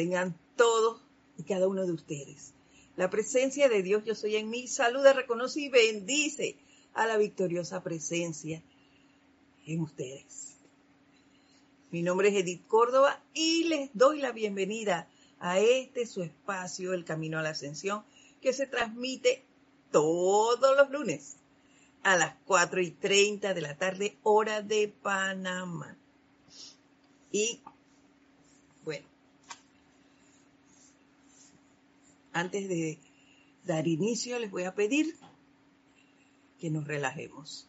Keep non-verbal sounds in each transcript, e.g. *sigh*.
tengan todos y cada uno de ustedes. La presencia de Dios yo soy en mí, saluda, reconoce y bendice a la victoriosa presencia en ustedes. Mi nombre es Edith Córdoba y les doy la bienvenida a este su espacio, El Camino a la Ascensión, que se transmite todos los lunes a las 4 y 30 de la tarde, hora de Panamá. Y bueno, antes de dar inicio, les voy a pedir que nos relajemos,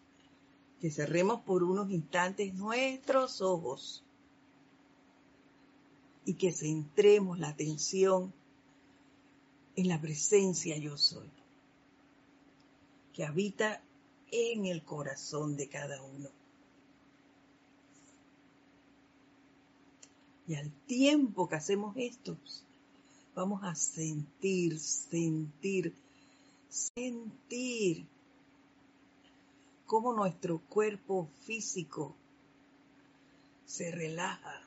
que cerremos por unos instantes nuestros ojos y que centremos la atención en la presencia yo soy, que habita en el corazón de cada uno. Y al tiempo que hacemos esto, vamos a sentir, sentir, sentir cómo nuestro cuerpo físico se relaja.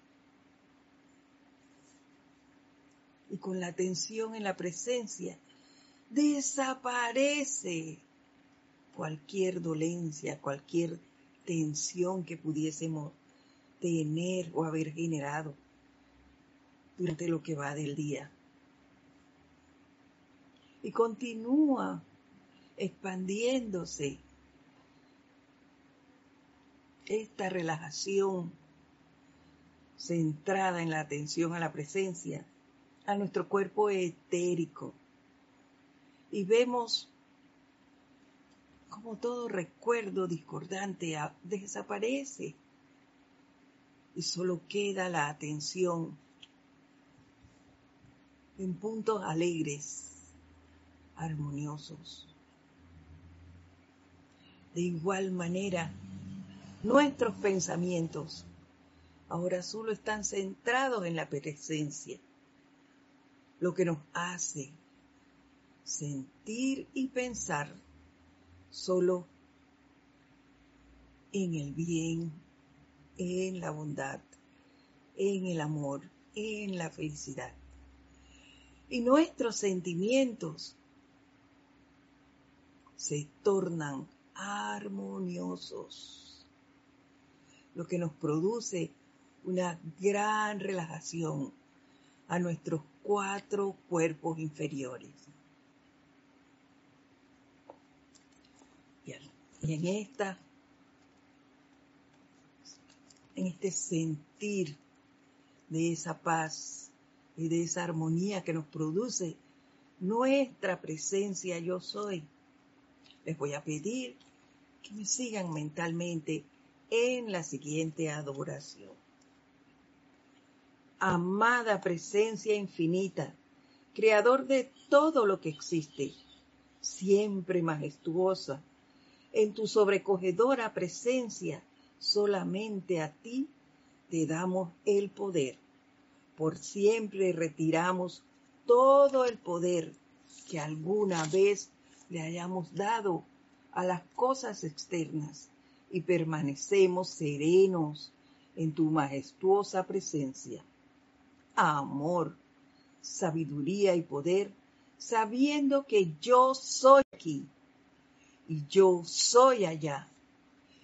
Y con la atención en la presencia, desaparece cualquier dolencia, cualquier tensión que pudiésemos tener o haber generado durante lo que va del día. Y continúa expandiéndose esta relajación centrada en la atención a la presencia, a nuestro cuerpo etérico. Y vemos como todo recuerdo discordante desaparece y solo queda la atención en puntos alegres, armoniosos. De igual manera, nuestros pensamientos ahora solo están centrados en la presencia, lo que nos hace sentir y pensar solo en el bien, en la bondad, en el amor, en la felicidad. Y nuestros sentimientos se tornan armoniosos, lo que nos produce una gran relajación a nuestros cuatro cuerpos inferiores. Y en esta, en este sentir de esa paz y de esa armonía que nos produce nuestra presencia yo soy, les voy a pedir que me sigan mentalmente en la siguiente adoración. Amada presencia infinita, creador de todo lo que existe, siempre majestuosa, en tu sobrecogedora presencia, solamente a ti te damos el poder. Por siempre retiramos todo el poder que alguna vez le hayamos dado a las cosas externas y permanecemos serenos en tu majestuosa presencia. Amor, sabiduría y poder, sabiendo que yo soy aquí y yo soy allá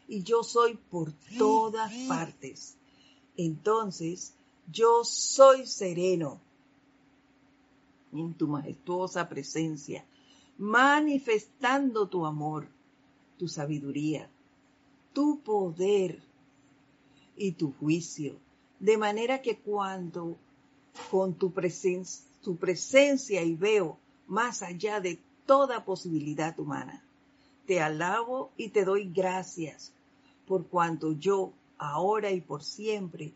y yo soy por todas partes. Entonces, yo soy sereno en tu majestuosa presencia, manifestando tu amor, tu sabiduría, tu poder y tu juicio, de manera que cuando con tu, presencia, tu presencia y veo más allá de toda posibilidad humana, te alabo y te doy gracias por cuanto yo, ahora y por siempre,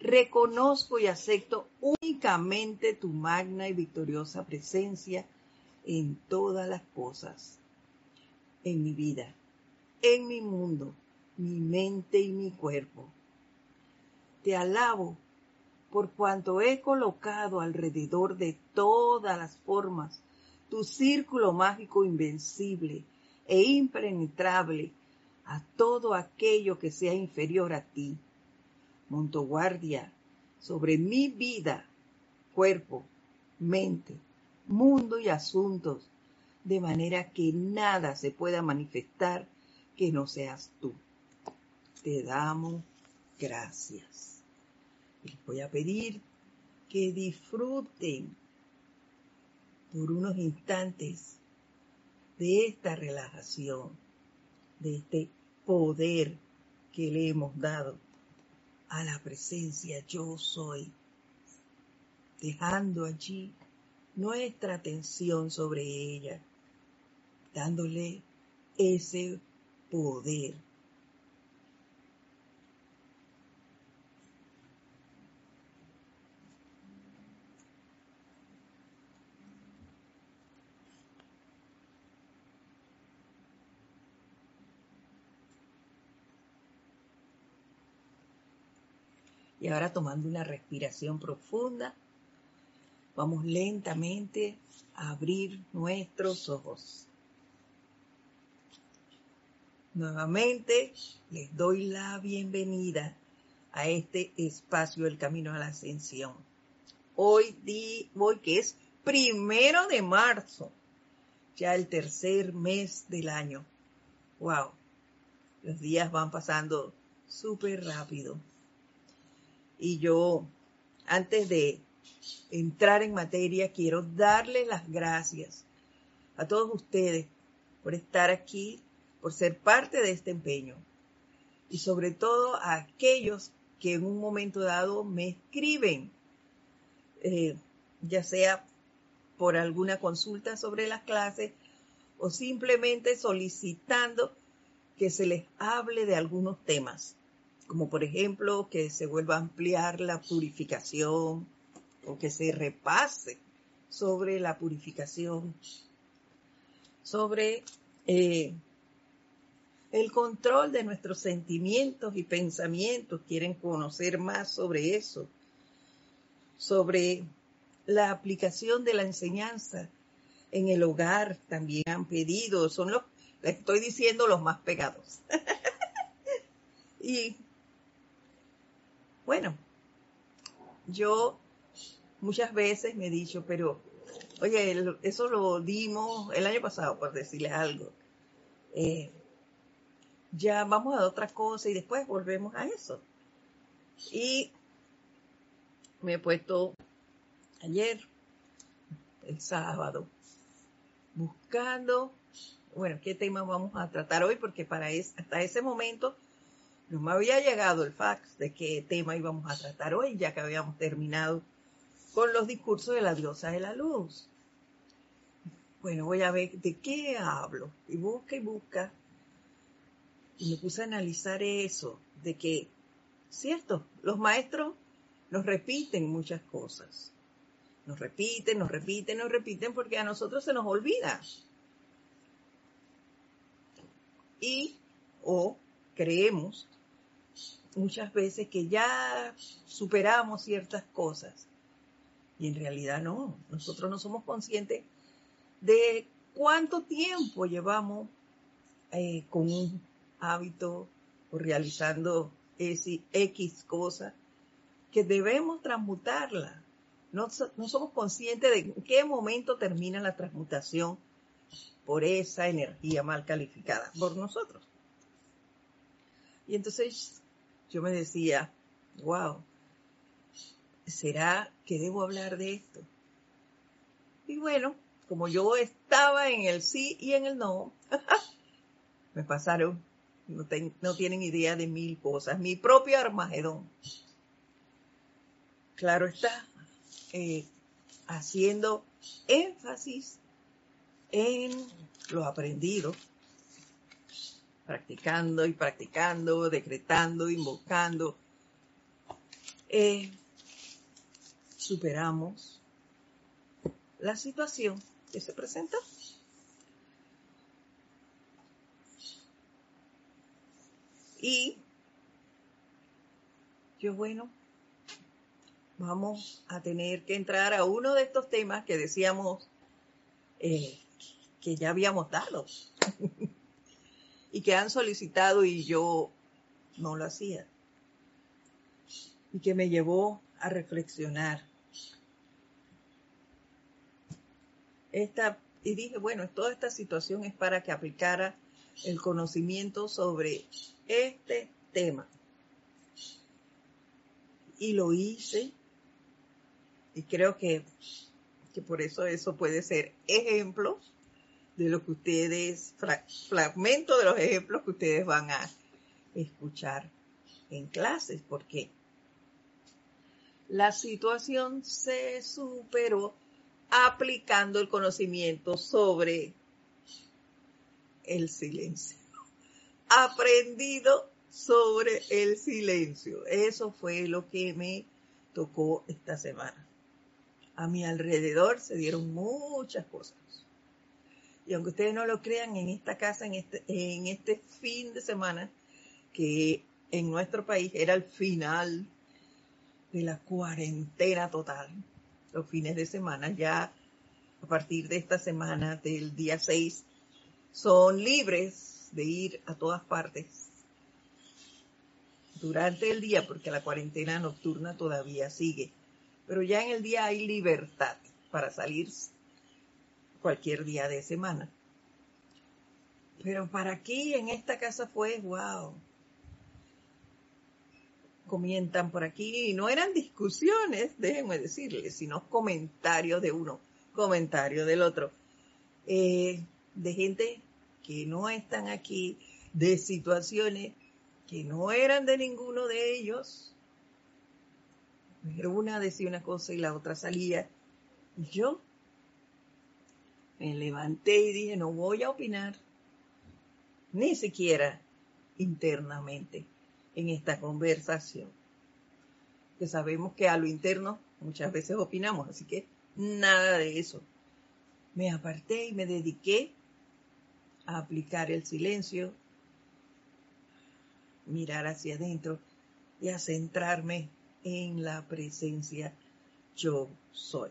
reconozco y acepto únicamente tu magna y victoriosa presencia en todas las cosas, en mi vida, en mi mundo, mi mente y mi cuerpo. Te alabo por cuanto he colocado alrededor de todas las formas tu círculo mágico invencible e impenetrable a todo aquello que sea inferior a ti. Monto guardia sobre mi vida cuerpo, mente, mundo y asuntos, de manera que nada se pueda manifestar que no seas tú. Te damos gracias. Les voy a pedir que disfruten por unos instantes de esta relajación, de este poder que le hemos dado a la presencia yo soy, dejando allí nuestra atención sobre ella, dándole ese poder. Y ahora tomando una respiración profunda, vamos lentamente a abrir nuestros ojos. Nuevamente les doy la bienvenida a este espacio del Camino a la Ascensión. Hoy, di, que es primero de marzo, ya el tercer mes del año. Wow, los días van pasando súper rápido. Y yo, antes de entrar en materia, quiero darles las gracias a todos ustedes por estar aquí, por ser parte de este empeño. Y sobre todo a aquellos que en un momento dado me escriben, eh, ya sea por alguna consulta sobre las clases o simplemente solicitando que se les hable de algunos temas como por ejemplo que se vuelva a ampliar la purificación que se repase sobre la purificación, sobre eh, el control de nuestros sentimientos y pensamientos, quieren conocer más sobre eso, sobre la aplicación de la enseñanza en el hogar también han pedido, son los, les estoy diciendo los más pegados. *laughs* y bueno, yo muchas veces me he dicho, pero, oye, eso lo dimos el año pasado, por decirles algo. Eh, ya vamos a otra cosa y después volvemos a eso. Y me he puesto ayer, el sábado, buscando, bueno, qué tema vamos a tratar hoy, porque para hasta ese momento no me había llegado el fax de qué tema íbamos a tratar hoy, ya que habíamos terminado con los discursos de la diosa de la luz. Bueno, voy a ver de qué hablo. Y busca y busca. Y me puse a analizar eso, de que, cierto, los maestros nos repiten muchas cosas. Nos repiten, nos repiten, nos repiten porque a nosotros se nos olvida. Y o creemos muchas veces que ya superamos ciertas cosas. Y en realidad no, nosotros no somos conscientes de cuánto tiempo llevamos eh, con un hábito o realizando ese X cosa que debemos transmutarla. No, no somos conscientes de en qué momento termina la transmutación por esa energía mal calificada por nosotros. Y entonces yo me decía, wow, ¿será que debo hablar de esto? Y bueno, como yo estaba en el sí y en el no, *laughs* me pasaron, no, tienen idea de mil cosas, mi propio Armagedón. Claro está, eh, haciendo énfasis en lo aprendido practicando y practicando, decretando, invocando, eh, superamos la situación que se presenta. Y yo, bueno, vamos a tener que entrar a uno de estos temas que decíamos eh, que ya habíamos dado. *laughs* y que han solicitado y yo no lo hacía. Y que me llevó a reflexionar. Esta, y dije, bueno, toda esta situación es para que aplicara el conocimiento sobre este tema. Y lo hice, y creo que, que por eso eso puede ser ejemplo de lo que ustedes, fragmento de los ejemplos que ustedes van a escuchar en clases, porque la situación se superó aplicando el conocimiento sobre el silencio. Aprendido sobre el silencio. Eso fue lo que me tocó esta semana. A mi alrededor se dieron muchas cosas. Y aunque ustedes no lo crean, en esta casa, en este, en este fin de semana, que en nuestro país era el final de la cuarentena total, los fines de semana ya a partir de esta semana, del día 6, son libres de ir a todas partes durante el día, porque la cuarentena nocturna todavía sigue. Pero ya en el día hay libertad para salir cualquier día de semana. Pero para aquí, en esta casa fue, wow. Comientan por aquí, y no eran discusiones, déjenme decirles, sino comentarios de uno, comentarios del otro. Eh, de gente que no están aquí, de situaciones que no eran de ninguno de ellos. Una decía una cosa y la otra salía. Y yo me levanté y dije, no voy a opinar, ni siquiera internamente en esta conversación. Que sabemos que a lo interno muchas veces opinamos, así que nada de eso. Me aparté y me dediqué a aplicar el silencio, mirar hacia adentro y a centrarme en la presencia yo soy.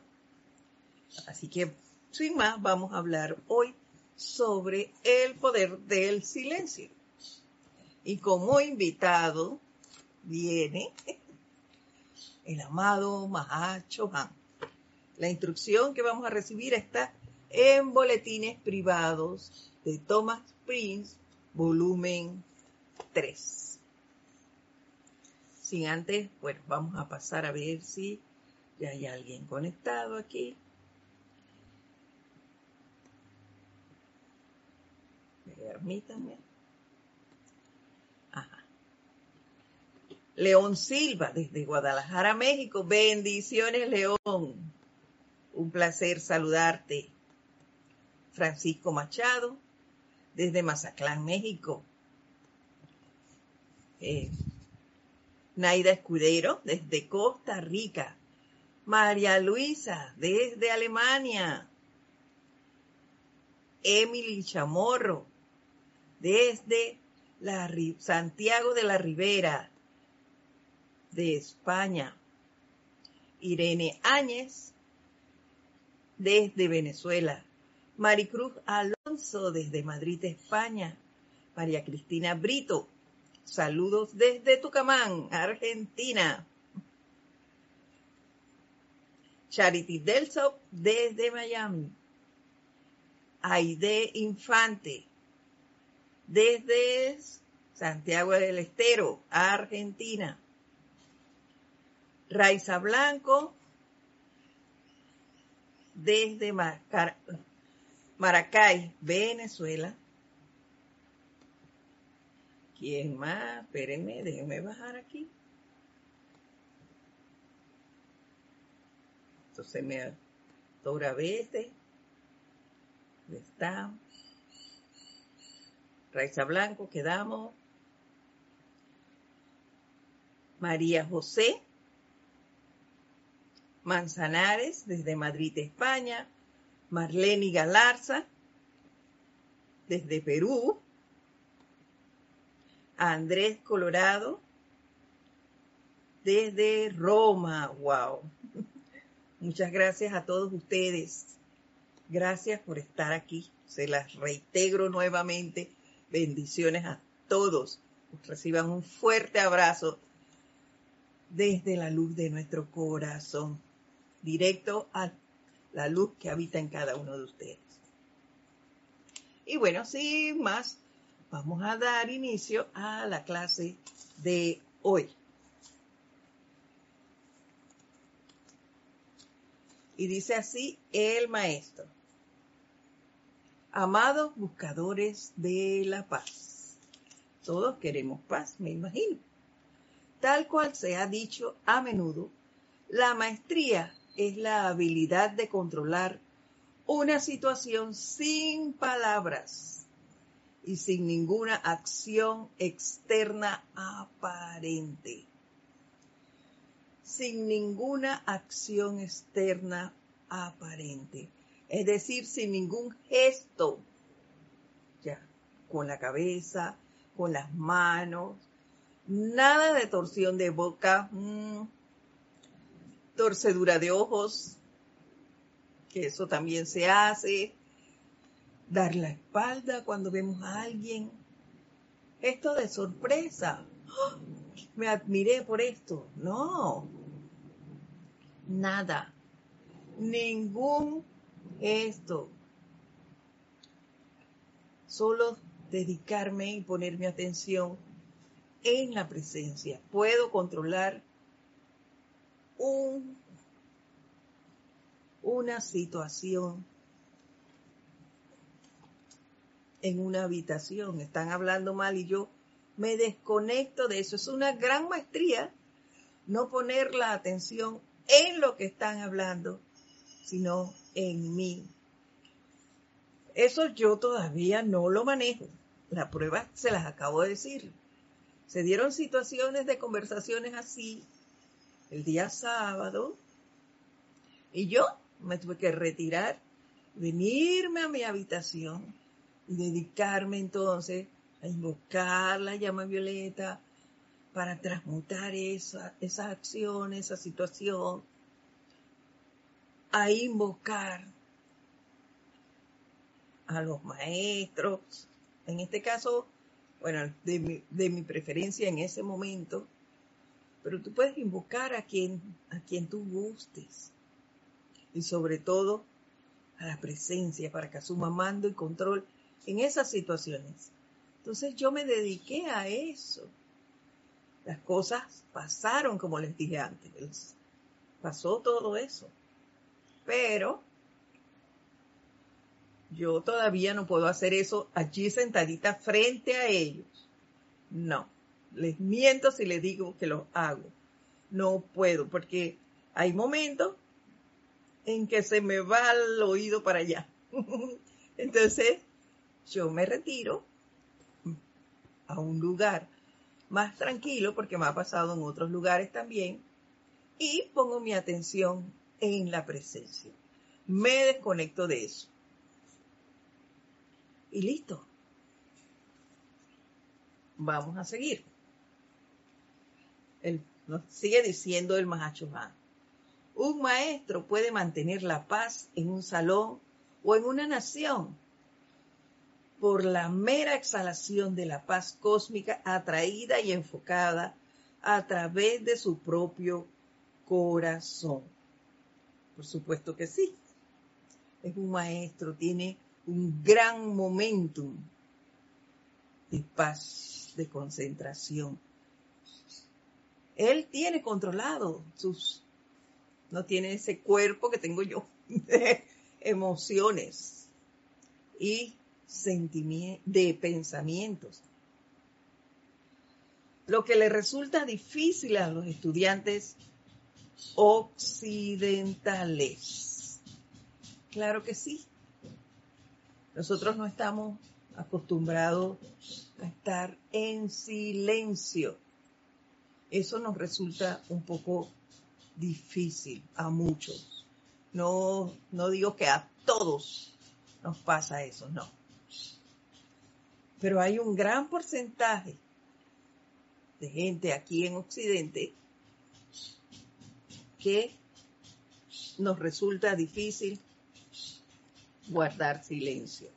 Así que, sin más, vamos a hablar hoy sobre el poder del silencio. Y como invitado viene el amado Mahacho Han. La instrucción que vamos a recibir está en boletines privados de Thomas Prince, volumen 3. Sin antes, bueno, vamos a pasar a ver si ya hay alguien conectado aquí. Permítanme. León Silva, desde Guadalajara, México. Bendiciones, León. Un placer saludarte. Francisco Machado, desde Mazatlán, México. Eh, Naida Escudero, desde Costa Rica. María Luisa, desde Alemania. Emily Chamorro, desde Santiago de la Ribera, de España. Irene Áñez, desde Venezuela. Maricruz Alonso desde Madrid, España. María Cristina Brito, saludos desde Tucamán, Argentina. Charity Delso desde Miami. Aide Infante desde Santiago del Estero, Argentina. Raiza Blanco desde Maracay, Venezuela. ¿Quién más? Espérenme, déjenme bajar aquí. Entonces me Tora Vete. ¿Dónde está? Raiza Blanco, quedamos. María José Manzanares, desde Madrid, España. Marlene Galarza, desde Perú, Andrés Colorado, desde Roma, wow. Muchas gracias a todos ustedes. Gracias por estar aquí. Se las reintegro nuevamente. Bendiciones a todos. Reciban un fuerte abrazo desde la luz de nuestro corazón, directo al la luz que habita en cada uno de ustedes. Y bueno, sin más, vamos a dar inicio a la clase de hoy. Y dice así el maestro. Amados buscadores de la paz. Todos queremos paz, me imagino. Tal cual se ha dicho a menudo, la maestría es la habilidad de controlar una situación sin palabras y sin ninguna acción externa aparente. Sin ninguna acción externa aparente. Es decir, sin ningún gesto. Ya, con la cabeza, con las manos, nada de torsión de boca, mm, torcedura de ojos, que eso también se hace, dar la espalda cuando vemos a alguien, esto de sorpresa, ¡Oh! me admiré por esto, no, nada, ningún esto, solo dedicarme y poner mi atención en la presencia. Puedo controlar un una situación en una habitación, están hablando mal y yo me desconecto de eso. Es una gran maestría no poner la atención en lo que están hablando, sino en mí. Eso yo todavía no lo manejo. La prueba se las acabo de decir. Se dieron situaciones de conversaciones así el día sábado y yo me tuve que retirar, venirme a mi habitación y dedicarme entonces a invocar la llama violeta para transmutar esa, esas acciones, esa situación, a invocar a los maestros, en este caso, bueno, de mi, de mi preferencia en ese momento, pero tú puedes invocar a quien, a quien tú gustes y sobre todo a la presencia para que asuma mando y control en esas situaciones. Entonces yo me dediqué a eso. Las cosas pasaron como les dije antes. Pasó todo eso. Pero yo todavía no puedo hacer eso allí sentadita frente a ellos. No, les miento si les digo que lo hago. No puedo, porque hay momentos en que se me va el oído para allá. *laughs* Entonces, yo me retiro a un lugar más tranquilo, porque me ha pasado en otros lugares también, y pongo mi atención en la presencia. Me desconecto de eso. Y listo. Vamos a seguir. Sigue diciendo el Mahacho un maestro puede mantener la paz en un salón o en una nación por la mera exhalación de la paz cósmica atraída y enfocada a través de su propio corazón. Por supuesto que sí. Es un maestro, tiene un gran momentum de paz, de concentración. Él tiene controlado sus no tiene ese cuerpo que tengo yo *laughs* de emociones y de pensamientos. Lo que le resulta difícil a los estudiantes occidentales. Claro que sí. Nosotros no estamos acostumbrados a estar en silencio. Eso nos resulta un poco difícil a muchos. No, no digo que a todos nos pasa eso, no. Pero hay un gran porcentaje de gente aquí en Occidente que nos resulta difícil guardar silencio.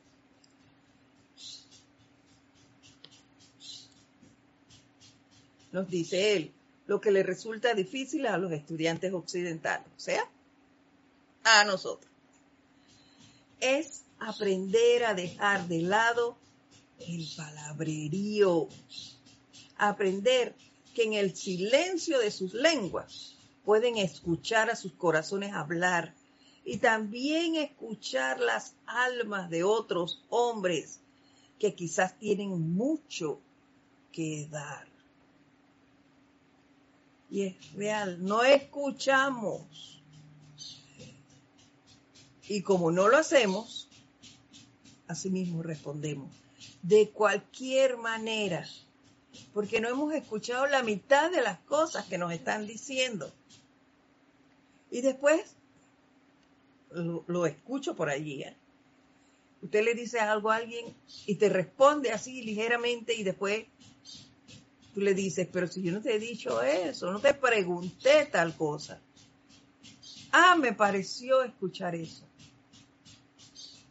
Nos dice él, lo que le resulta difícil a los estudiantes occidentales, o sea, a nosotros. es aprender a dejar de lado el palabrerío. Aprender que en el silencio de sus lenguas pueden escuchar a sus corazones hablar y también escuchar las almas de otros hombres que quizás tienen mucho que dar. Y es real, no escuchamos. Y como no lo hacemos, así mismo respondemos. De cualquier manera, porque no hemos escuchado la mitad de las cosas que nos están diciendo. Y después lo, escucho por allí. ¿eh? Usted le dice algo a alguien y te responde así ligeramente y después tú le dices, pero si yo no te he dicho eso, no te pregunté tal cosa. Ah, me pareció escuchar eso.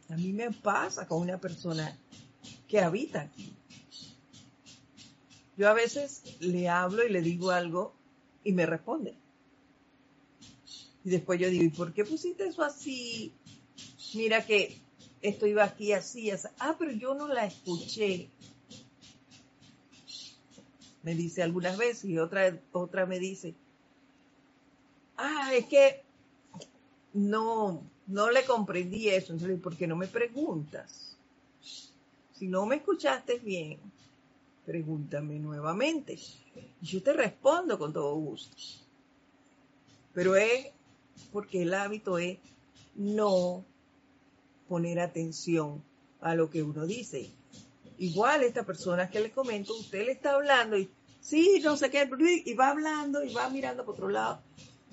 A mí me pasa con una persona que habita aquí. Yo a veces le hablo y le digo algo y me responde. Y después yo digo, ¿y por qué pusiste eso así? Mira que esto iba aquí así, así. Ah, pero yo no la escuché. Me dice algunas veces y otra, otra me dice, ah, es que no, no le comprendí eso. Entonces, ¿por qué no me preguntas? Si no me escuchaste bien, pregúntame nuevamente. Y yo te respondo con todo gusto. Pero es porque el hábito es no poner atención a lo que uno dice. Igual esta persona que le comento, usted le está hablando y sí, no sé qué, y va hablando y va mirando por otro lado,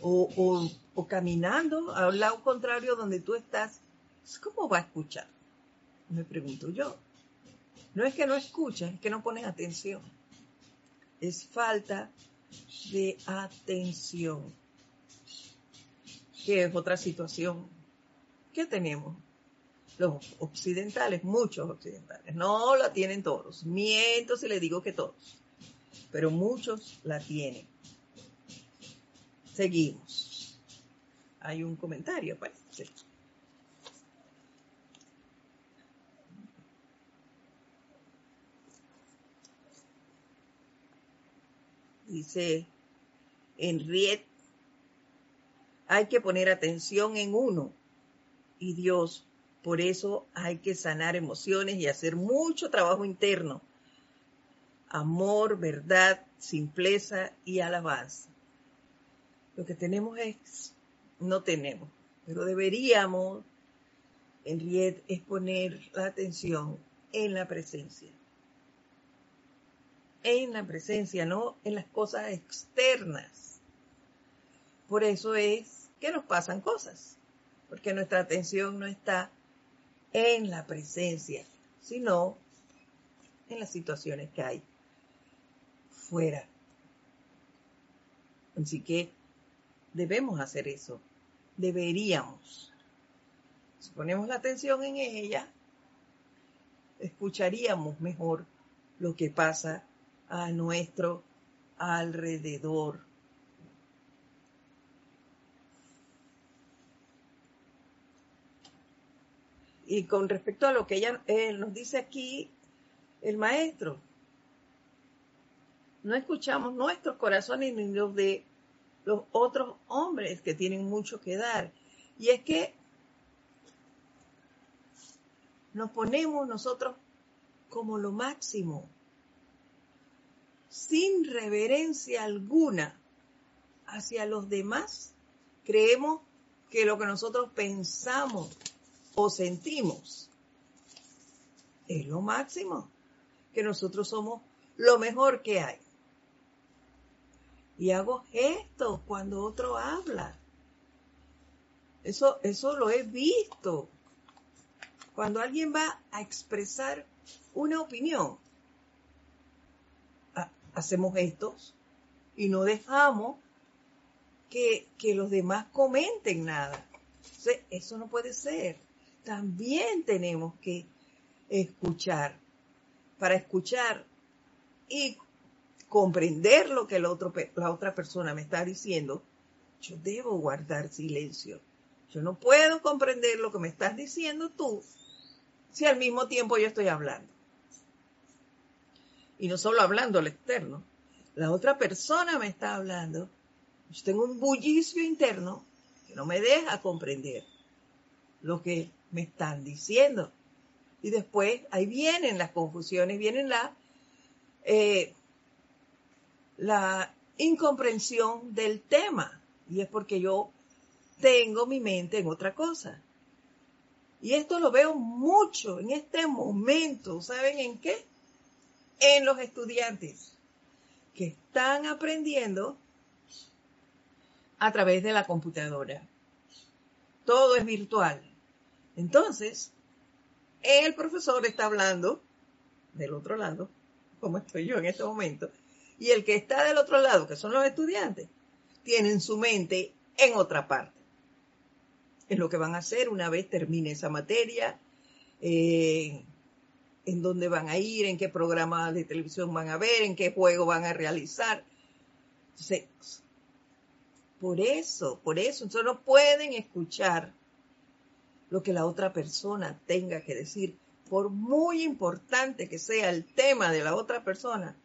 o, o, caminando al lado contrario donde tú estás, ¿cómo va a escuchar? Me pregunto yo. No es que no escucha, es que no pones atención. Es falta de atención que es otra situación que tenemos. Los occidentales, muchos occidentales, no la tienen todos. Miento si le digo que todos, pero muchos la tienen. Seguimos. Hay un comentario, parece. Dice Henriette hay que poner atención en uno y Dios. Por eso hay que sanar emociones y hacer mucho trabajo interno. Amor, verdad, simpleza y alabanza. Lo que tenemos es, no tenemos, pero deberíamos, Henriette, es poner la atención en la presencia. En la presencia, no en las cosas externas. Por eso es que nos pasan cosas, porque nuestra atención no está en la presencia, sino en las situaciones que hay fuera. Así que debemos hacer eso, deberíamos. Si ponemos la atención en ella, escucharíamos mejor lo que pasa a nuestro alrededor. Y con respecto a lo que ella eh, nos dice aquí, el maestro, no escuchamos nuestros corazones ni los de los otros hombres que tienen mucho que dar. Y es que nos ponemos nosotros como lo máximo, sin reverencia alguna hacia los demás. Creemos que lo que nosotros pensamos o sentimos es lo máximo, que nosotros somos lo mejor que hay. Y hago gestos cuando otro habla. Eso, eso lo he visto. Cuando alguien va a expresar una opinión, hacemos gestos y no dejamos que, que los demás comenten nada. eso no puede ser también tenemos que escuchar. Para escuchar y comprender lo que la otra persona me está diciendo, yo debo guardar silencio. Yo no puedo comprender lo que me estás diciendo tú si al mismo tiempo yo estoy hablando. Y no solo hablando al externo, la otra persona me está hablando. Yo tengo un bullicio interno que no me deja comprender lo que me están diciendo. Y después ahí vienen las confusiones, vienen la, eh, la incomprensión del tema. Y es porque yo tengo mi mente en otra cosa. Y esto lo veo mucho en este momento. ¿Saben en qué? En los estudiantes que están aprendiendo a través de la computadora. Todo es virtual. Entonces, el profesor está hablando del otro lado, como estoy yo en este momento, y el que está del otro lado, que son los estudiantes, tienen su mente en otra parte. Es lo que van a hacer una vez termine esa materia, eh, en dónde van a ir, en qué programa de televisión van a ver, en qué juego van a realizar. Entonces, por eso, por eso, entonces no pueden escuchar lo que la otra persona tenga que decir, por muy importante que sea el tema de la otra persona.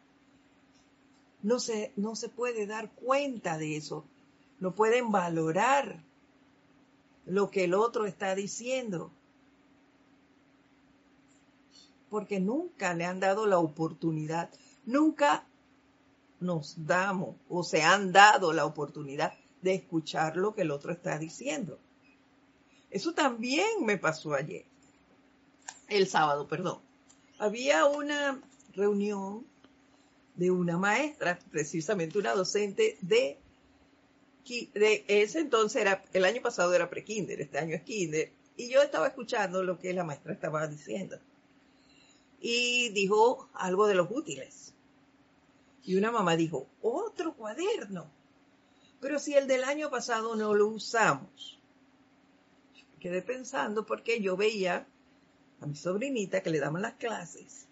No se, no se puede dar cuenta de eso, no pueden valorar lo que el otro está diciendo, porque nunca le han dado la oportunidad, nunca nos damos o se han dado la oportunidad de escuchar lo que el otro está diciendo. Eso también me pasó ayer, el sábado, perdón. Había una reunión de una maestra, precisamente una docente de, de ese entonces era, el año pasado era pre-kinder, este año es kinder, y yo estaba escuchando lo que la maestra estaba diciendo. Y dijo algo de los útiles. Y una mamá dijo, otro cuaderno. Pero si el del año pasado no lo usamos. Quedé pensando porque yo veía a mi sobrinita que le daban las clases,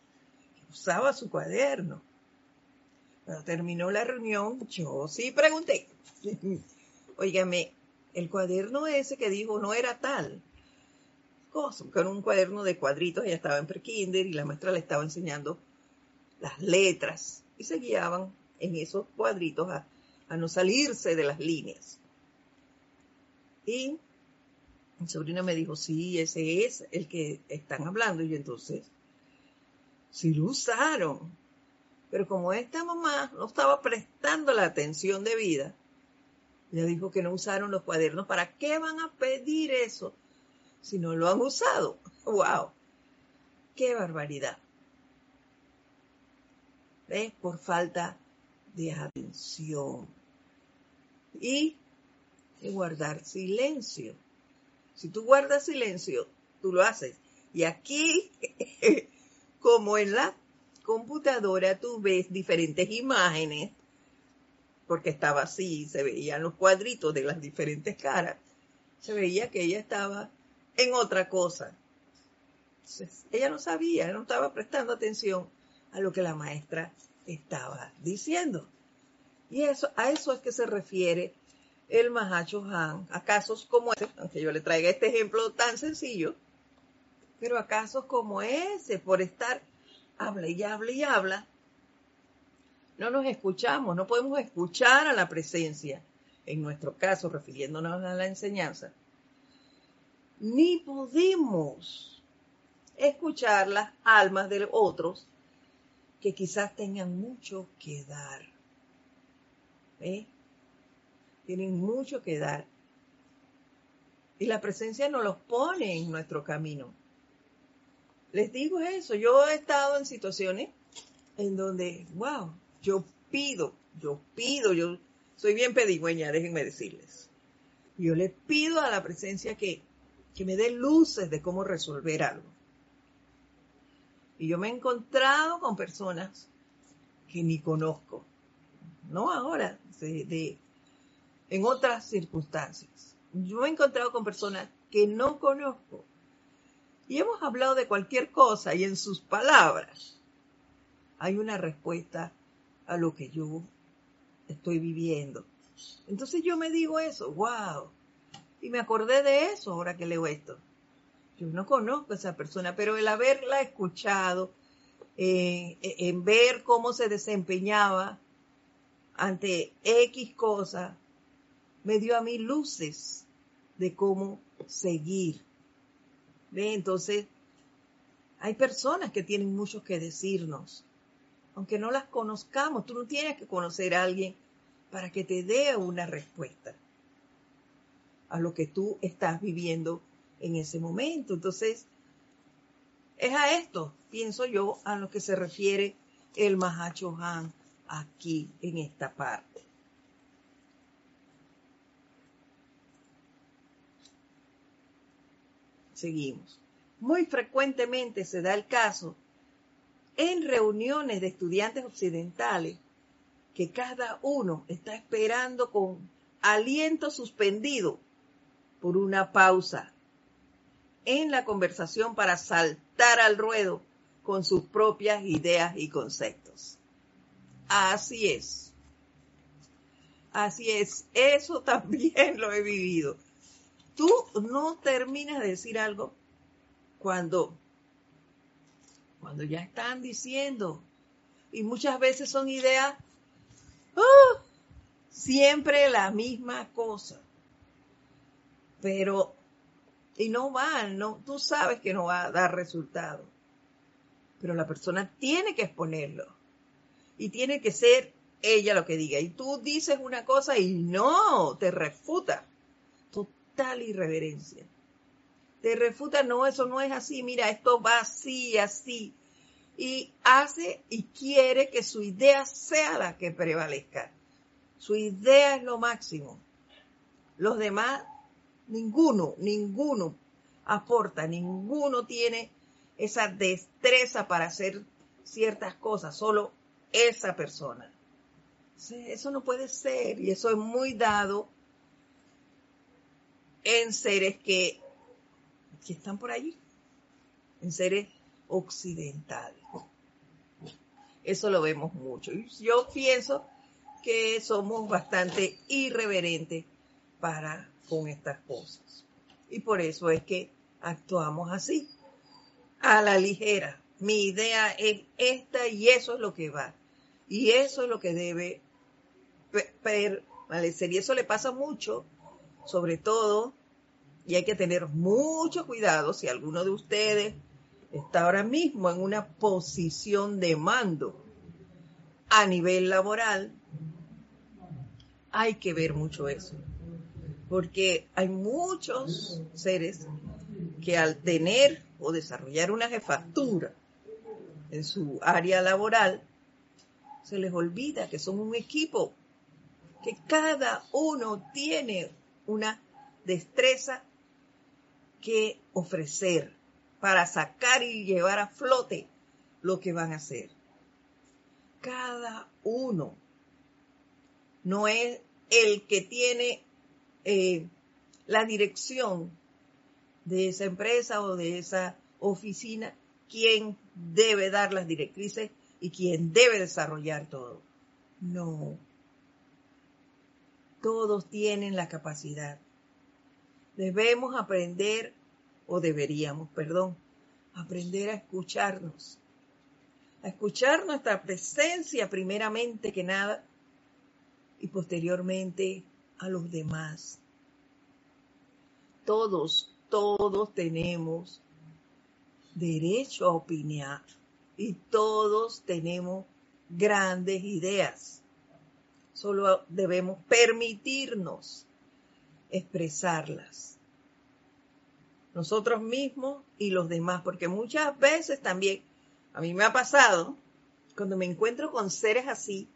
que usaba su cuaderno. Cuando terminó la reunión, yo sí pregunté, *laughs* óigame, el cuaderno ese que dijo no era tal. Cosa, un cuaderno de cuadritos, ella estaba en prekinder y la maestra le estaba enseñando las letras y se guiaban en esos cuadritos a no salirse de las líneas. Y mi sobrina me dijo, sí, ese es el que están hablando. Y entonces, sí lo usaron. Pero como esta mamá no estaba prestando la atención debida, ella dijo que no usaron los cuadernos. ¿Para qué van a pedir eso si no lo han usado? *laughs* ¡Wow! ¡Qué barbaridad! ¿Ves? Por falta de atención. Y de guardar silencio. Si tú guardas silencio, tú lo haces. Y aquí, *laughs* como en la computadora, tú ves diferentes imágenes, porque estaba así, se veían los cuadritos de las diferentes caras. Se veía que ella estaba en otra cosa. Entonces, ella no sabía, no estaba prestando atención a lo que la maestra estaba diciendo. Y eso, a eso es que se refiere el Mahacho Han a casos como ese, aunque yo le traiga este ejemplo tan sencillo, pero a casos como ese, por estar habla y habla y habla, no nos escuchamos, no podemos escuchar a la presencia, en nuestro caso refiriéndonos a la enseñanza, ni podemos escuchar las almas de otros que quizás tengan mucho que dar. ¿Eh? Tienen mucho que dar. Y la presencia nos los pone en nuestro camino. Les digo eso, yo he estado en situaciones en donde, wow, yo pido, yo pido, yo soy bien pedigüeña, déjenme decirles. Yo le pido a la presencia que, que me dé luces de cómo resolver algo. Y yo me he encontrado con personas que ni conozco, no ahora, de, en otras circunstancias. Yo me he encontrado con personas que no conozco y hemos hablado de cualquier cosa y en sus palabras hay una respuesta a lo que yo estoy viviendo. Entonces yo me digo eso, wow, Y me acordé de eso ahora que leo esto. Yo no conozco a esa persona, pero el haberla escuchado, eh, en ver cómo se desempeñaba ante X cosa, me dio a mí luces de cómo seguir. ¿Ve? Entonces, hay personas que tienen mucho que decirnos, aunque no las conozcamos. Tú no tienes que conocer a alguien para que te dé una respuesta a lo que tú estás viviendo en ese momento. Entonces, es a esto, pienso yo, a lo que se refiere el Mahacho Han aquí en esta parte. Seguimos. Muy frecuentemente se da el caso en reuniones de estudiantes occidentales que cada uno está esperando con aliento suspendido por una pausa en la conversación para saltar al ruedo con sus propias ideas y conceptos. Así es. Así es. Eso *laughs* también lo he vivido. Tú no terminas de decir algo cuando, cuando ya están diciendo. Y muchas veces son ideas, ¡oh! siempre la misma cosa. Pero, y no van, no, tú sabes que no va a dar resultado. Pero la persona tiene que exponerlo y tiene que ser ella lo que diga. Y tú dices una cosa y no, te refuta. Total irreverencia. Te refuta, no, eso no es así, mira, esto va así, así. Y hace y quiere que su idea sea la que prevalezca. Su idea es lo máximo. Los demás, ninguno, ninguno aporta, ninguno tiene esa destreza para hacer ciertas cosas, solo esa persona. Eso no puede ser y eso es muy dado en seres que, que están por allí, en seres occidentales. Eso lo vemos mucho. Yo pienso que somos bastante irreverentes para con estas cosas. Y por eso es que actuamos así, a la ligera. Mi idea es esta y eso es lo que va. Y eso es lo que debe permanecer. Y eso le pasa mucho, sobre todo, y hay que tener mucho cuidado si alguno de ustedes está ahora mismo en una posición de mando a nivel laboral, hay que ver mucho eso. Porque hay muchos seres que al tener o desarrollar una jefatura en su área laboral, se les olvida que son un equipo, que cada uno tiene una destreza que ofrecer para sacar y llevar a flote lo que van a hacer. Cada uno no es el que tiene eh, la dirección de esa empresa o de esa oficina quien debe dar las directrices y quien debe desarrollar todo. No. Todos tienen la capacidad. Debemos aprender, o deberíamos, perdón, aprender a escucharnos. A escuchar nuestra presencia primeramente que nada y posteriormente a los demás. Todos, todos tenemos derecho a opinar y todos tenemos grandes ideas. Solo debemos permitirnos expresarlas. Nosotros mismos y los demás, porque muchas veces también, a mí me ha pasado, cuando me encuentro con seres así,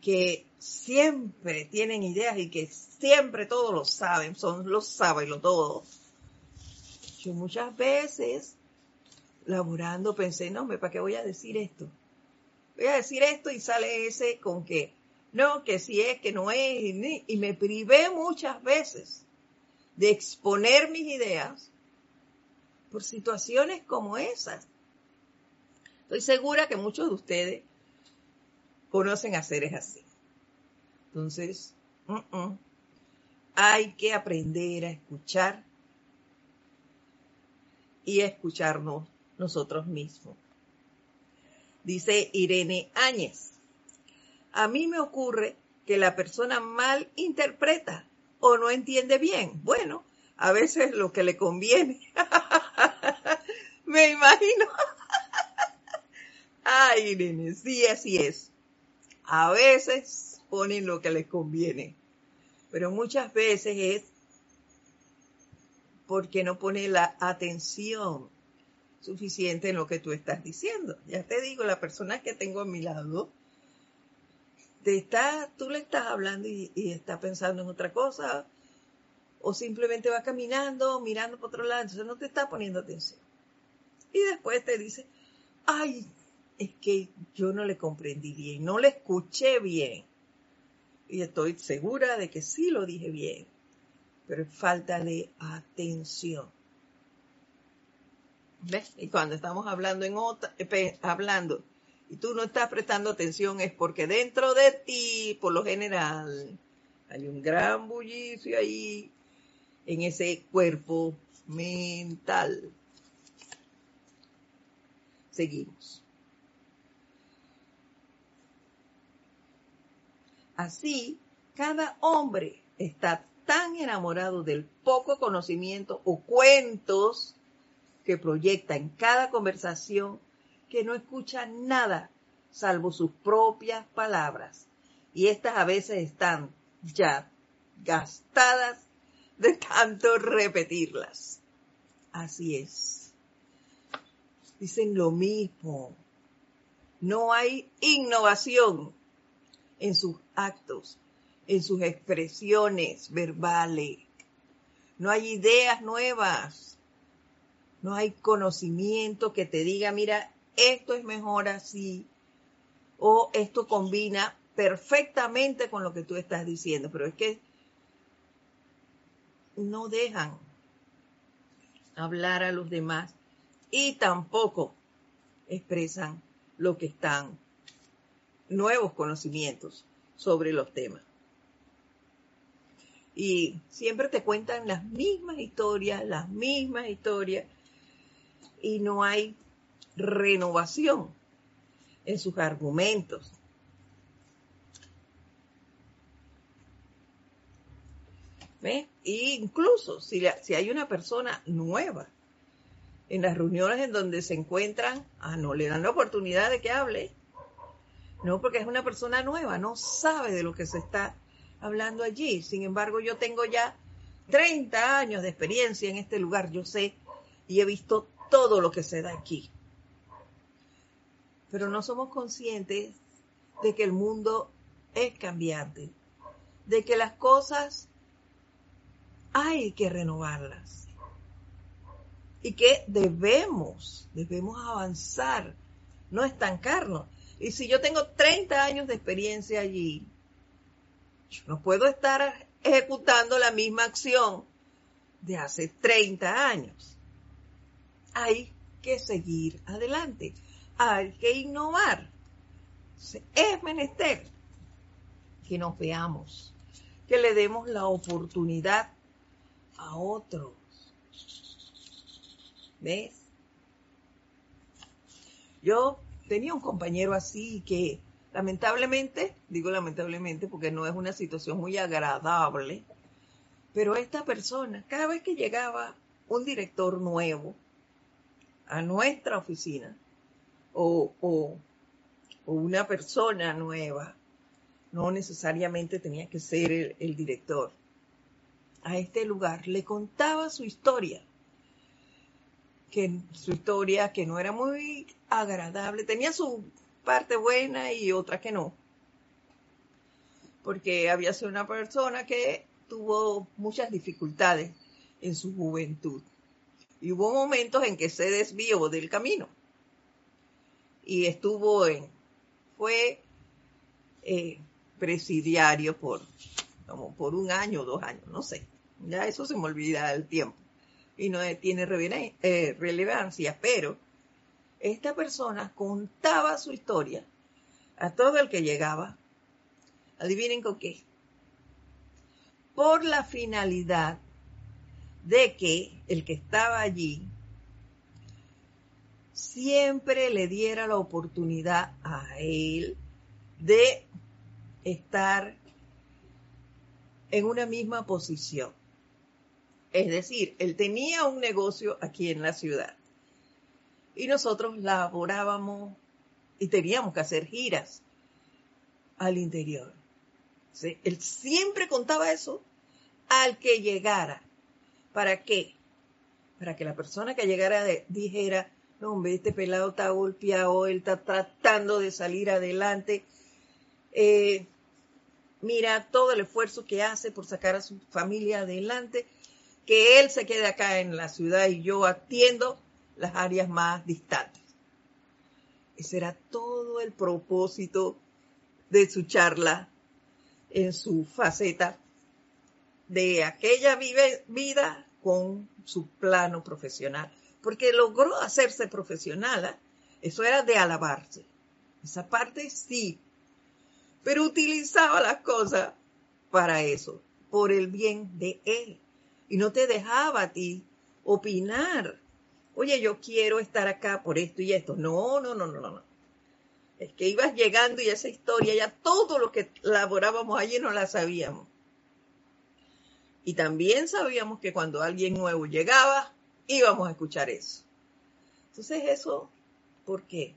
que siempre tienen ideas y que siempre todo lo saben, son los saben todo. Yo muchas veces laborando pensé, no, ¿para qué voy a decir esto? Voy a decir esto y sale ese con que, no, que si es, que no es, y me privé muchas veces de exponer mis ideas por situaciones como esas. Estoy segura que muchos de ustedes conocen a seres así. Entonces, hay que aprender a escuchar y a escucharnos nosotros mismos. Dice Irene Áñez, a mí me ocurre que la persona mal interpreta o no entiende bien. Bueno, a veces lo que le conviene. *laughs* me imagino. *laughs* Ay, Irene, sí, así es. A veces ponen lo que les conviene, pero muchas veces es porque no pone la atención suficiente en lo que tú estás diciendo. Ya te digo, la persona que tengo a mi lado, te está, tú le estás hablando y, está pensando en otra cosa, o simplemente va caminando, mirando por otro lado, entonces no te está poniendo atención. Y después te dice, ay, es que yo no le comprendí bien, no le escuché bien. Y estoy segura de que sí lo dije bien, pero es falta de atención. ¿Ves? Y cuando estamos hablando en otra, eh, hablando y tú no estás prestando atención es porque dentro de ti, por lo general, hay un gran bullicio ahí en ese cuerpo mental. Seguimos. Así, cada hombre está tan enamorado del poco conocimiento o cuentos que proyecta en cada conversación que no escucha nada salvo sus propias palabras. Y estas a veces están ya gastadas de tanto repetirlas. Así es. Dicen lo mismo. No hay innovación en sus actos, en sus expresiones verbales. No hay ideas nuevas. No hay conocimiento que te diga, mira, esto es mejor así. O esto combina perfectamente con lo que tú estás diciendo. Pero es que no dejan hablar a los demás y tampoco expresan lo que están nuevos conocimientos sobre los temas. Y siempre te cuentan las mismas historias, las mismas historias, y no hay renovación en sus argumentos. ¿Ves? E incluso si, si hay una persona nueva en las reuniones en donde se encuentran, ah, no le dan la oportunidad de que hable. No, porque es una persona nueva, no sabe de lo que se está hablando allí. Sin embargo, yo tengo ya 30 años de experiencia en este lugar, yo sé y he visto todo lo que se da aquí. Pero no somos conscientes de que el mundo es cambiante, de que las cosas hay que renovarlas y que debemos, debemos avanzar, no estancarnos. Y si yo tengo 30 años de experiencia allí, yo no puedo estar ejecutando la misma acción de hace 30 años. Hay que seguir adelante, hay que innovar. Es menester que nos veamos, que le demos la oportunidad a otros. ¿Ves? Yo tenía un compañero así que lamentablemente, digo lamentablemente porque no es una situación muy agradable, pero esta persona, cada vez que llegaba un director nuevo a nuestra oficina o, o, una persona nueva, no necesariamente tenía que ser el director, a este lugar, le contaba su historia, que su historia que no era muy agradable, tenía su parte buena y otra que no, porque había sido una persona que tuvo muchas dificultades en su juventud. Y hubo momentos en que se desvió del camino y estuvo en, fue eh, presidiario por, como por un año o dos años, no sé. Ya eso se me olvida el tiempo y no tiene eh, relevancia, pero esta persona contaba su historia a todo el que llegaba. Adivinen con qué. por la finalidad de que el que estaba allí siempre le diera la oportunidad a él de estar en una misma posición. Es decir, él tenía un negocio aquí en la ciudad y nosotros laborábamos y teníamos que hacer giras al interior. Él siempre contaba eso al que llegara. ¿Para qué? Para que la persona que llegara dijera, no, hombre, este pelado está golpeado, él está tratando de salir adelante. Eh, mira todo el esfuerzo que hace por sacar a su familia adelante, que él se quede acá en la ciudad y yo atiendo las áreas más distantes. Ese era todo el propósito de su charla en su faceta de aquella vida con su plano profesional, porque logró hacerse profesional, ¿eh? eso era de alabarse, esa parte sí, pero utilizaba las cosas para eso, por el bien de él, y no te dejaba a ti opinar, oye, yo quiero estar acá por esto y esto, no, no, no, no, no, es que ibas llegando y esa historia, ya todo lo que laborábamos allí no la sabíamos. Y también sabíamos que cuando alguien nuevo llegaba, íbamos a escuchar eso. Entonces eso, ¿por qué?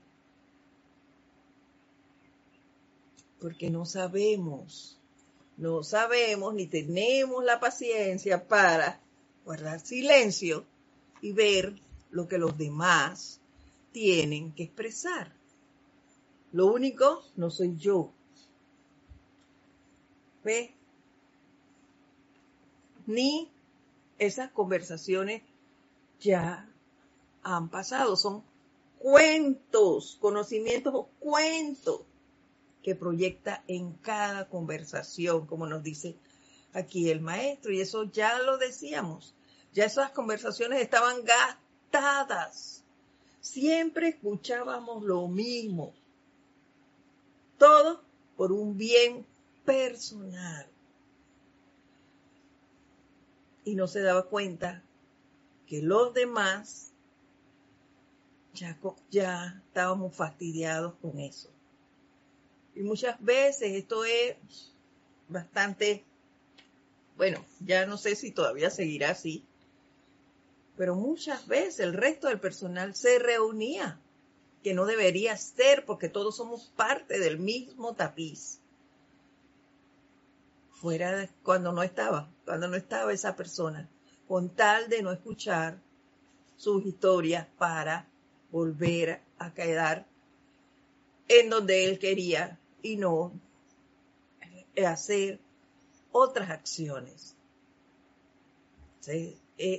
Porque no sabemos, no sabemos ni tenemos la paciencia para guardar silencio y ver lo que los demás tienen que expresar. Lo único no soy yo. ¿Ve? Ni esas conversaciones ya han pasado. Son cuentos, conocimientos o cuentos que proyecta en cada conversación, como nos dice aquí el maestro. Y eso ya lo decíamos. Ya esas conversaciones estaban gastadas. Siempre escuchábamos lo mismo todo por un bien personal. Y no se daba cuenta que los demás ya, estábamos fastidiados con eso. Y muchas veces esto es bastante, bueno, ya no sé si todavía seguirá así, pero muchas veces el resto del personal se reunía que no debería ser porque todos somos parte del mismo tapiz. Fuera cuando no estaba, cuando no estaba esa persona, con tal de no escuchar sus historias para volver a quedar en donde él quería y no hacer otras acciones. E,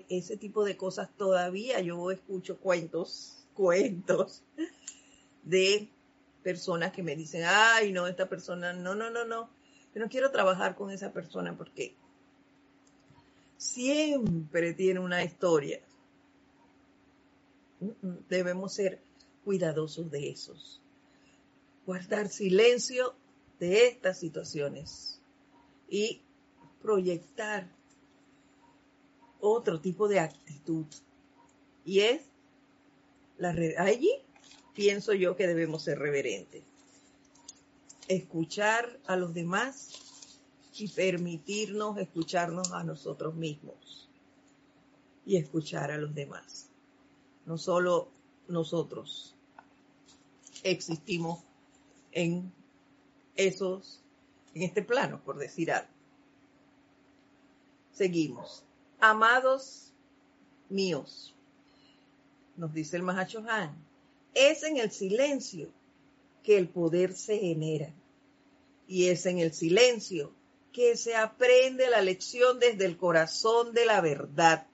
ese tipo de cosas todavía yo escucho cuentos, *laughs* cuentos de personas que me dicen, ay, no, esta persona, no, no, no, no, yo no quiero trabajar con esa persona porque siempre tiene una historia. Debemos ser cuidadosos de esos. Guardar silencio de estas situaciones y proyectar otro tipo de actitud. Y es la allí pienso yo que debemos ser reverentes. Escuchar a los demás y permitirnos escucharnos a nosotros mismos y escuchar a los demás. No solo nosotros existimos en esos, en este plano, por decir algo. Seguimos. Amados míos, nos dice el Mahacho Han, es en el silencio que el poder se genera. Y es en el silencio que se aprende la lección desde el corazón de la verdad.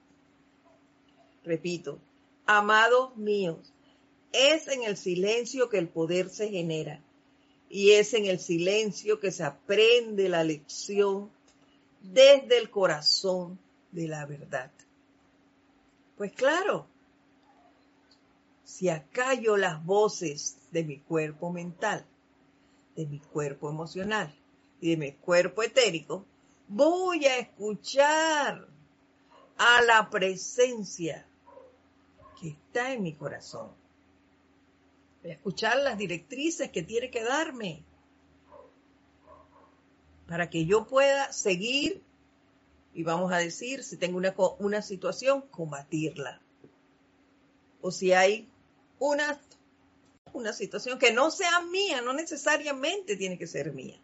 Repito, amados míos, es en el silencio que el poder se genera. Y es en el silencio que se aprende la lección desde el corazón de la verdad. Pues claro, si acallo las voces de mi cuerpo mental, de mi cuerpo emocional y de mi cuerpo etérico, Voy a escuchar a la presencia que está en mi corazón. Voy a escuchar las directrices que tiene que darme para que yo pueda seguir y vamos a decir, si tengo una, una situación, combatirla. O si hay una, una situación que no sea mía, no necesariamente tiene que ser mía.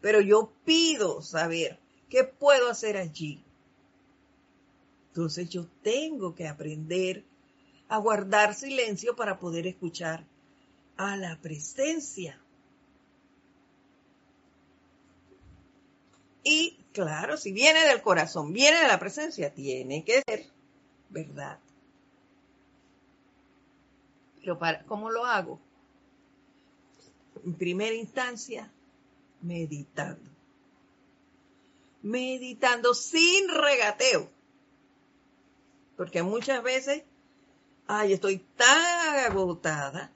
Pero yo pido saber qué puedo hacer allí. Entonces yo tengo que aprender a guardar silencio para poder escuchar a la presencia. Y claro, si viene del corazón, viene de la presencia, tiene que ser verdad. Pero para, ¿cómo lo hago? En primera instancia, meditando. Meditando sin regateo. Porque muchas veces, ay, estoy tan agotada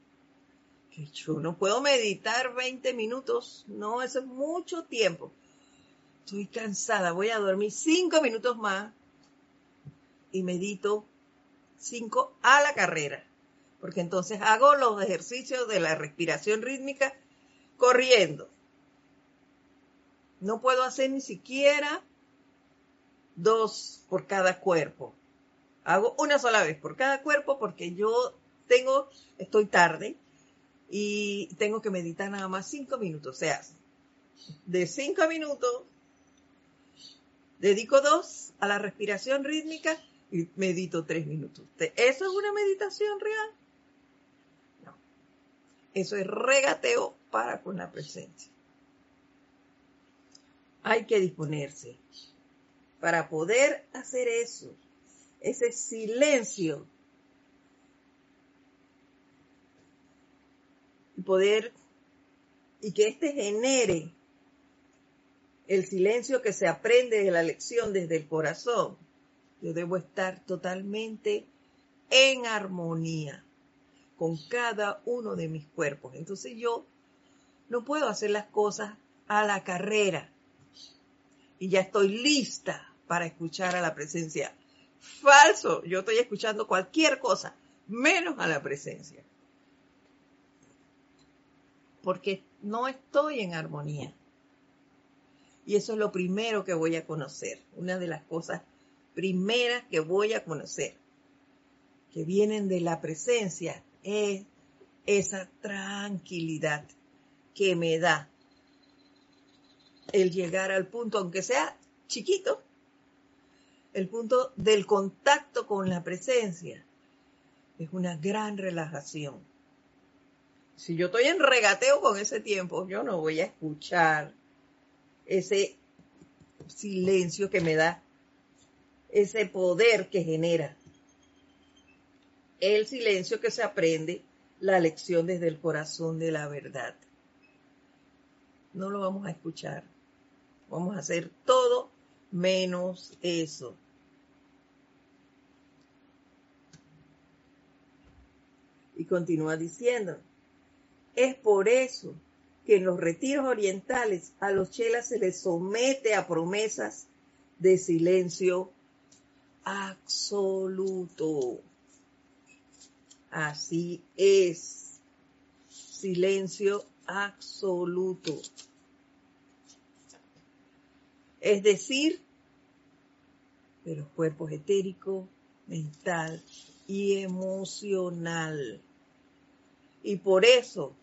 que yo no puedo meditar 20 minutos. No, eso es mucho tiempo. Estoy cansada, voy a dormir 5 minutos más y medito 5 a la carrera. Porque entonces hago los ejercicios de la respiración rítmica corriendo. No puedo hacer ni siquiera dos por cada cuerpo. Hago una sola vez por cada cuerpo porque yo tengo, estoy tarde y tengo que meditar nada más cinco minutos. O sea, de cinco minutos, dedico dos a la respiración rítmica y medito tres minutos. ¿Eso es una meditación real? No. Eso es regateo para con la presencia. Hay que disponerse para poder hacer eso ese silencio y poder y que éste genere el silencio que se aprende de la lección desde el corazón. Yo debo estar totalmente en armonía con cada uno de mis cuerpos. Entonces yo no puedo hacer las cosas a la carrera y ya estoy lista para escuchar a la presencia Falso. Yo estoy escuchando cualquier cosa, menos a la presencia. Porque no estoy en armonía. Y eso es lo primero que voy a conocer. Una de las cosas primeras que voy a conocer, que vienen de la presencia, es esa tranquilidad que me da el llegar al punto, aunque sea chiquito, el punto del contacto con la presencia es una gran relajación. Si yo estoy en regateo con ese tiempo, yo no voy a escuchar ese silencio que me da, ese poder que genera. El silencio que se aprende, la lección desde el corazón de la verdad. No lo vamos a escuchar. Vamos a hacer todo menos eso. Y continúa diciendo, es por eso que en los retiros orientales a los chelas se les somete a promesas de silencio absoluto. Así es, silencio absoluto. Es decir, de los cuerpos etérico, mental y emocional. Y por eso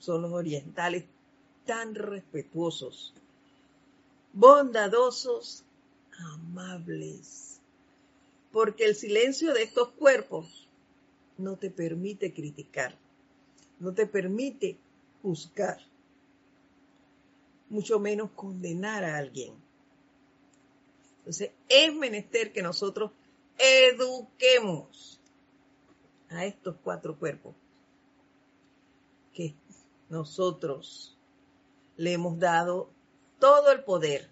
son los orientales tan respetuosos, bondadosos, amables. Porque el silencio de estos cuerpos no te permite criticar, no te permite juzgar, mucho menos condenar a alguien. Entonces, es menester que nosotros eduquemos a estos cuatro cuerpos que nosotros le hemos dado todo el poder,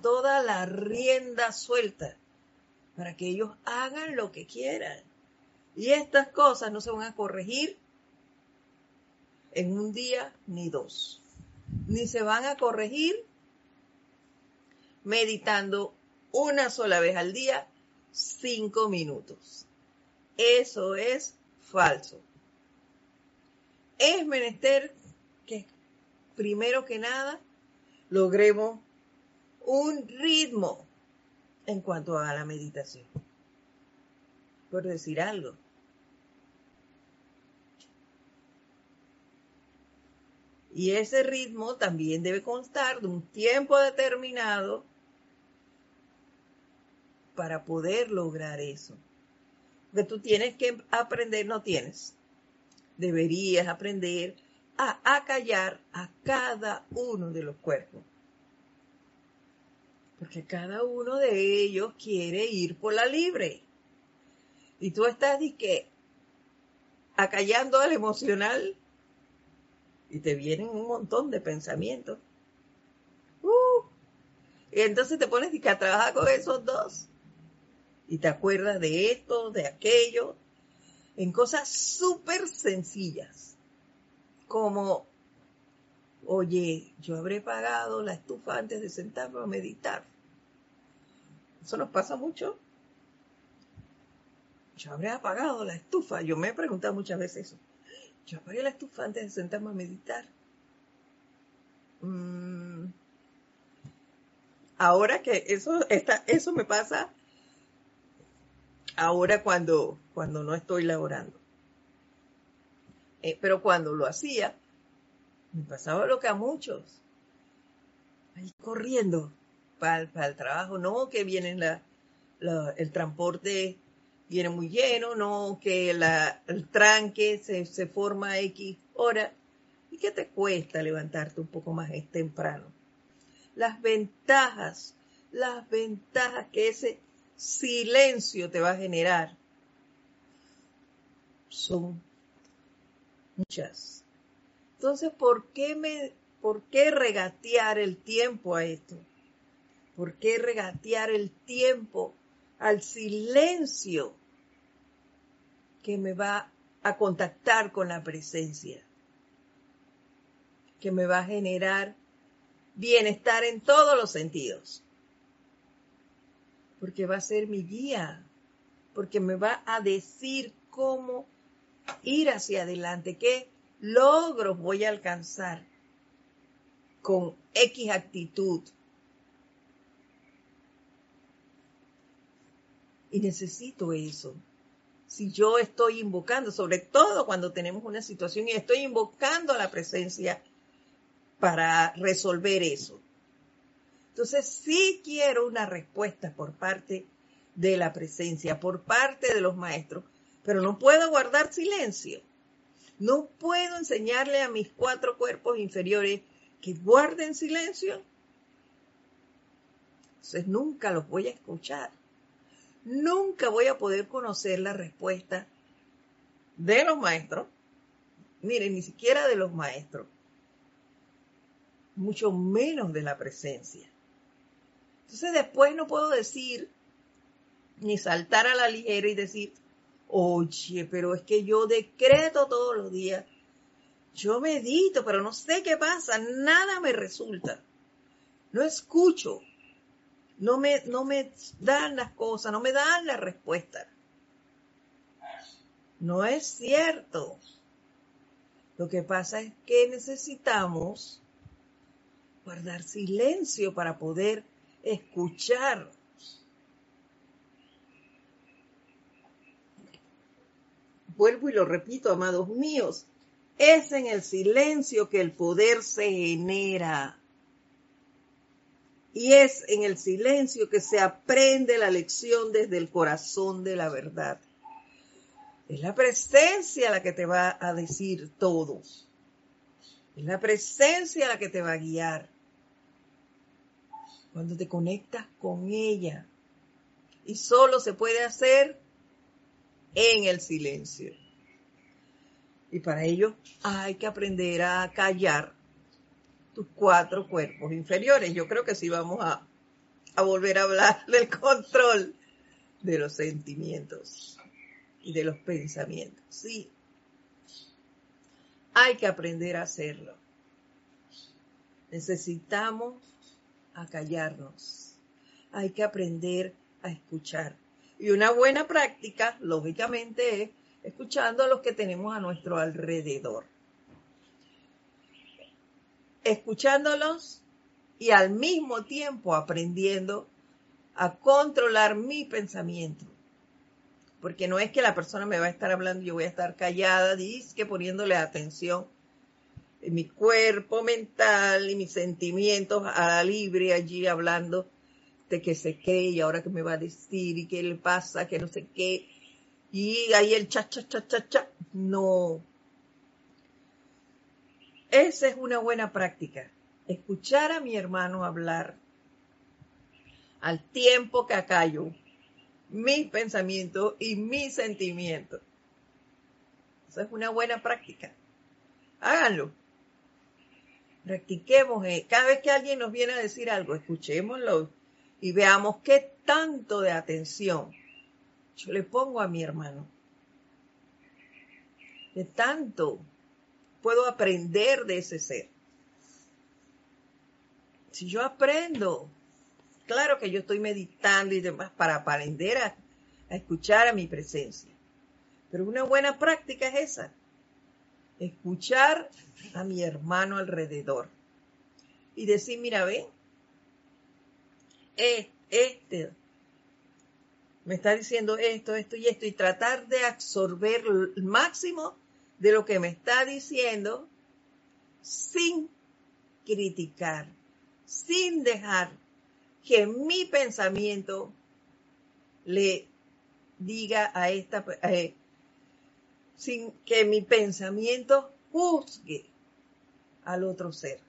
toda la rienda suelta para que ellos hagan lo que quieran. Y estas cosas no se van a corregir en un día ni dos, ni se van a corregir meditando una sola vez al día, cinco minutos. Eso es falso. Es menester que primero que nada logremos un ritmo en cuanto a la meditación. Por decir algo. Y ese ritmo también debe constar de un tiempo determinado para poder lograr eso. Que tú tienes que aprender, no tienes. Deberías aprender a acallar a cada uno de los cuerpos. Porque cada uno de ellos quiere ir por la libre. Y tú estás de que acallando al emocional y te vienen un montón de pensamientos. Uh, y entonces te pones a trabajar con esos dos. Y te acuerdas de esto, de aquello, en cosas súper sencillas. Como, oye, yo habré pagado la estufa antes de sentarme a meditar. Eso nos pasa mucho. Yo habré apagado la estufa. Yo me he preguntado muchas veces eso. Yo apagué la estufa antes de sentarme a meditar. Mm. Ahora que eso, está, eso me pasa ahora cuando, cuando no estoy laborando. Eh, pero cuando lo hacía, me pasaba lo que a muchos. Ahí corriendo para, el trabajo, no que viene la, el transporte viene muy lleno, no que el tranque se, se forma X hora. ¿Y qué te cuesta levantarte un poco más temprano? Las ventajas, las ventajas que ese silencio te va a generar son muchas. Entonces, ¿por qué me, por qué regatear el tiempo a esto? ¿Por qué regatear el tiempo al silencio que me va a contactar con la presencia, que me va a generar bienestar en todos los sentidos, porque va a ser mi guía, porque me va a decir cómo ir hacia adelante, qué logros voy a alcanzar con X actitud. Y necesito eso si yo estoy invocando, sobre todo cuando tenemos una situación y estoy invocando a la presencia para resolver eso. Entonces sí quiero una respuesta por parte de la presencia, por parte de los maestros, pero no puedo guardar silencio. No puedo enseñarle a mis cuatro cuerpos inferiores que guarden silencio. Entonces nunca los voy a escuchar nunca voy a poder conocer la respuesta de los maestros, miren, ni siquiera de los maestros, mucho menos de la presencia. Entonces después no puedo decir, ni saltar a la ligera y decir, oye, pero es que yo decreto todos los días, yo medito, pero no sé qué pasa, nada me resulta, no escucho, no me, no me dan las cosas, no me dan la respuesta. No es cierto. Lo que pasa es que necesitamos guardar silencio para poder escuchar. Vuelvo y lo repito, amados míos, es en el silencio que el poder se genera. Y es en el silencio que se aprende la lección desde el corazón de la verdad. Es la presencia la que te va a decir todo. Es la presencia la que te va a guiar. Cuando te conectas con ella. Y solo se puede hacer en el silencio. Y para ello hay que aprender a callar tus cuatro cuerpos inferiores. Yo creo que sí vamos a, a volver a hablar *laughs* del control de los sentimientos y de los pensamientos. Sí, hay que aprender a hacerlo. Necesitamos acallarnos. hay que aprender a escuchar. Y una buena práctica, lógicamente, es escuchando a los que tenemos a nuestro alrededor. Escuchándolos y al mismo tiempo aprendiendo a controlar mi pensamiento. Porque no es que la persona me va a estar hablando y yo voy a estar callada, dice que poniéndole atención en mi cuerpo mental y mis sentimientos a libre allí hablando de que se cree y ahora que me va a decir y qué le pasa, que no sé qué. Y ahí el cha, cha, cha, cha, cha. No. Esa es una buena práctica. Escuchar a mi hermano hablar al tiempo que acallo mis pensamientos y mis sentimientos. Esa es una buena práctica. Háganlo. Practiquemos. Eh. Cada vez que alguien nos viene a decir algo, escuchémoslo y veamos qué tanto de atención yo le pongo a mi hermano. De tanto puedo aprender de ese ser. Si yo aprendo, claro que yo estoy meditando y demás para aprender a, a escuchar a mi presencia. Pero una buena práctica es esa. Escuchar a mi hermano alrededor. Y decir, mira, ven, este me está diciendo esto, esto y esto, y tratar de absorber el máximo de lo que me está diciendo sin criticar, sin dejar que mi pensamiento le diga a esta, eh, sin que mi pensamiento juzgue al otro ser.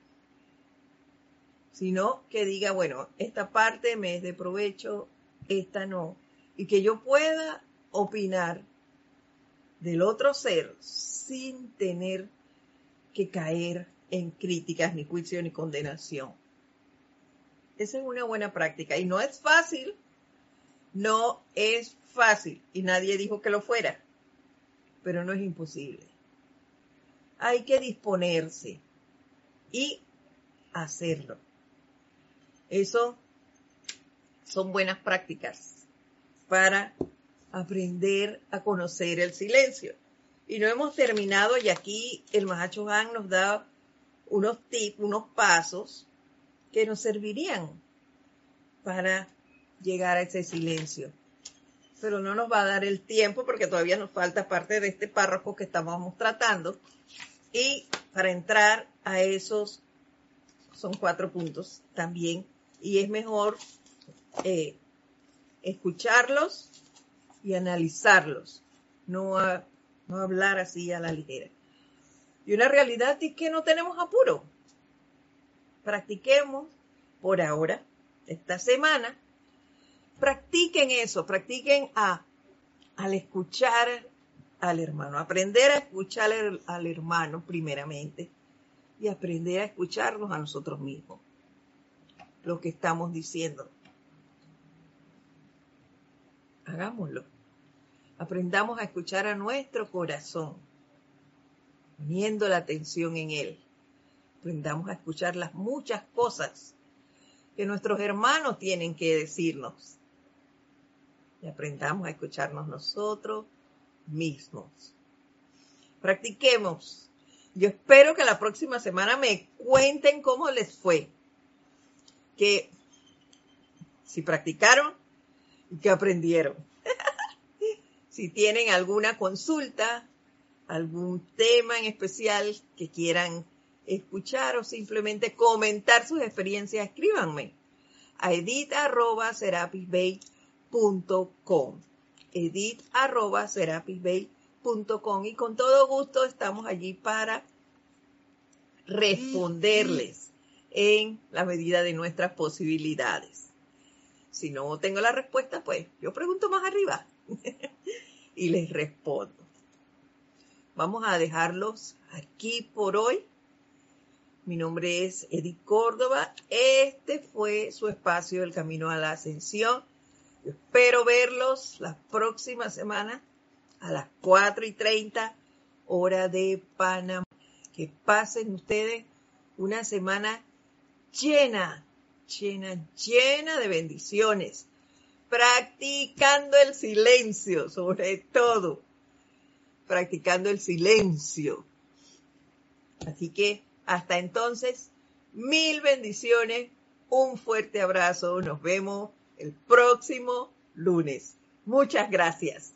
Sino que diga, bueno, esta parte me es de provecho, esta no, y que yo pueda opinar del otro ser sin tener que caer en críticas, ni juicio, ni condenación. Esa es una buena práctica. Y no es fácil, no es fácil. Y nadie dijo que lo fuera, pero no es imposible. Hay que disponerse y hacerlo. Eso son buenas prácticas para aprender a conocer el silencio. Y no hemos terminado y aquí el Mahacho Han nos da unos tips, unos pasos que nos servirían para llegar a ese silencio. Pero no nos va a dar el tiempo porque todavía nos falta parte de este párrafo que estábamos tratando. Y para entrar a esos, son cuatro puntos también y es mejor eh, escucharlos y analizarlos, no, no hablar así a la ligera. Y una realidad es que no tenemos apuro. Practiquemos por ahora, esta semana, practiquen eso, practiquen a, al escuchar al hermano, aprender a escuchar al hermano primeramente y aprender a escucharnos a nosotros mismos lo que estamos diciendo. Hagámoslo. Aprendamos a escuchar a nuestro corazón, poniendo la atención en él. Aprendamos a escuchar las muchas cosas que nuestros hermanos tienen que decirnos. Y aprendamos a escucharnos nosotros mismos. Practiquemos. Yo espero que la próxima semana me cuenten cómo les fue que si practicaron y que aprendieron. *laughs* si tienen alguna consulta, algún tema en especial que quieran escuchar o simplemente comentar sus experiencias, escríbanme a edit.serapisbay.com edit.serapisbay.com y con todo gusto estamos allí para responderles en la medida de nuestras posibilidades. Si no tengo la respuesta, pues yo pregunto más arriba *laughs* y les respondo. Vamos a dejarlos aquí por hoy. Mi nombre es Edith Córdoba. Este fue su espacio El Camino a la Ascensión. Espero verlos la próxima semana a las 4 y 30 hora de Panamá. Que pasen ustedes una semana llena, llena, llena de bendiciones, practicando el silencio, sobre todo, practicando el silencio. Así que hasta entonces, mil bendiciones, un fuerte abrazo, nos vemos el próximo lunes. Muchas gracias.